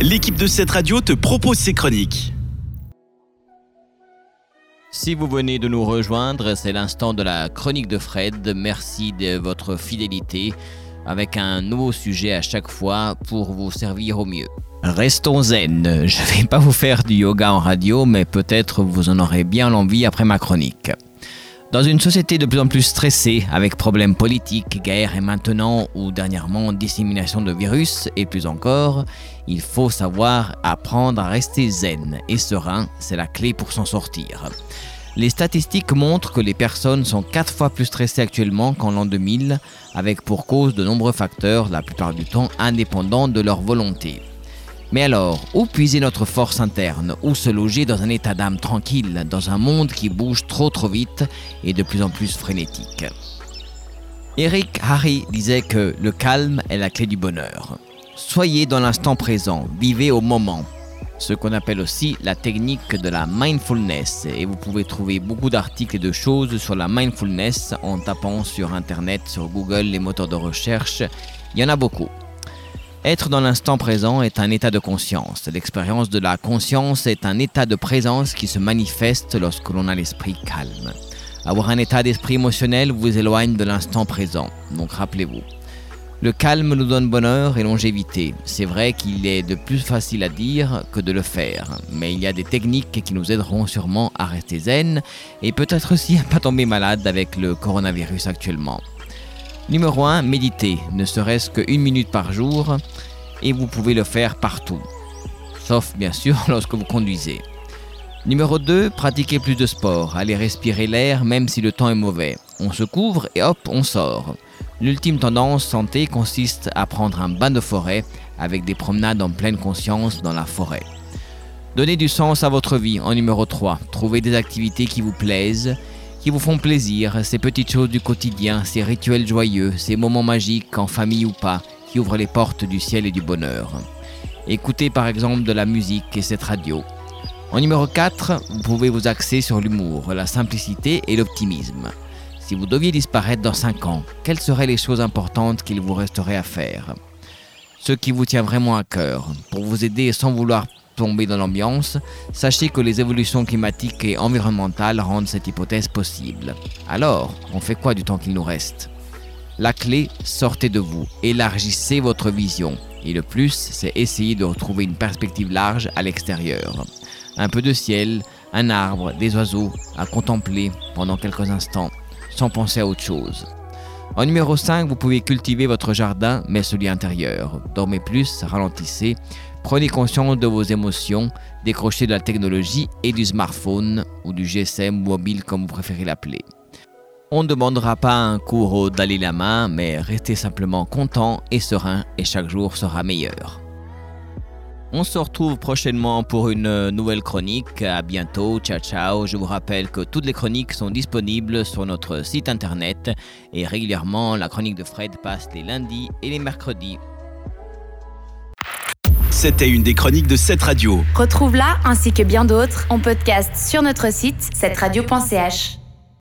l'équipe de cette radio te propose ses chroniques. Si vous venez de nous rejoindre, c'est l'instant de la chronique de Fred. Merci de votre fidélité avec un nouveau sujet à chaque fois pour vous servir au mieux. Restons zen. Je vais pas vous faire du yoga en radio, mais peut-être vous en aurez bien l'envie après ma chronique. Dans une société de plus en plus stressée, avec problèmes politiques, guerres et maintenant ou dernièrement dissémination de virus et plus encore, il faut savoir apprendre à rester zen et serein, c'est la clé pour s'en sortir. Les statistiques montrent que les personnes sont 4 fois plus stressées actuellement qu'en l'an 2000, avec pour cause de nombreux facteurs, la plupart du temps indépendants de leur volonté. Mais alors, où puiser notre force interne? Où se loger dans un état d'âme tranquille, dans un monde qui bouge trop trop vite et de plus en plus frénétique? Eric Harry disait que le calme est la clé du bonheur. Soyez dans l'instant présent, vivez au moment. Ce qu'on appelle aussi la technique de la mindfulness. Et vous pouvez trouver beaucoup d'articles et de choses sur la mindfulness en tapant sur Internet, sur Google, les moteurs de recherche. Il y en a beaucoup. Être dans l'instant présent est un état de conscience. L'expérience de la conscience est un état de présence qui se manifeste lorsque l'on a l'esprit calme. Avoir un état d'esprit émotionnel vous éloigne de l'instant présent, donc rappelez-vous. Le calme nous donne bonheur et longévité. C'est vrai qu'il est de plus facile à dire que de le faire, mais il y a des techniques qui nous aideront sûrement à rester zen et peut-être aussi à pas tomber malade avec le coronavirus actuellement. Numéro 1, méditez, ne serait-ce qu'une minute par jour, et vous pouvez le faire partout, sauf bien sûr lorsque vous conduisez. Numéro 2, pratiquez plus de sport, allez respirer l'air même si le temps est mauvais. On se couvre et hop, on sort. L'ultime tendance santé consiste à prendre un bain de forêt avec des promenades en pleine conscience dans la forêt. Donnez du sens à votre vie en numéro 3. Trouvez des activités qui vous plaisent qui vous font plaisir, ces petites choses du quotidien, ces rituels joyeux, ces moments magiques, en famille ou pas, qui ouvrent les portes du ciel et du bonheur. Écoutez par exemple de la musique et cette radio. En numéro 4, vous pouvez vous axer sur l'humour, la simplicité et l'optimisme. Si vous deviez disparaître dans 5 ans, quelles seraient les choses importantes qu'il vous resterait à faire? Ce qui vous tient vraiment à cœur, pour vous aider sans vouloir dans l'ambiance, sachez que les évolutions climatiques et environnementales rendent cette hypothèse possible. Alors, on fait quoi du temps qu'il nous reste? La clé, sortez de vous, élargissez votre vision. Et le plus, c'est essayer de retrouver une perspective large à l'extérieur. Un peu de ciel, un arbre, des oiseaux à contempler pendant quelques instants, sans penser à autre chose. En numéro 5, vous pouvez cultiver votre jardin, mais celui intérieur. Dormez plus, ralentissez, Prenez conscience de vos émotions, décrochez de la technologie et du smartphone ou du GSM mobile comme vous préférez l'appeler. On ne demandera pas un cours au Dalai Lama, mais restez simplement content et serein et chaque jour sera meilleur. On se retrouve prochainement pour une nouvelle chronique. À bientôt, ciao ciao. Je vous rappelle que toutes les chroniques sont disponibles sur notre site internet et régulièrement la chronique de Fred passe les lundis et les mercredis. C'était une des chroniques de cette radio. Retrouve-la ainsi que bien d'autres en podcast sur notre site cette radio.ch.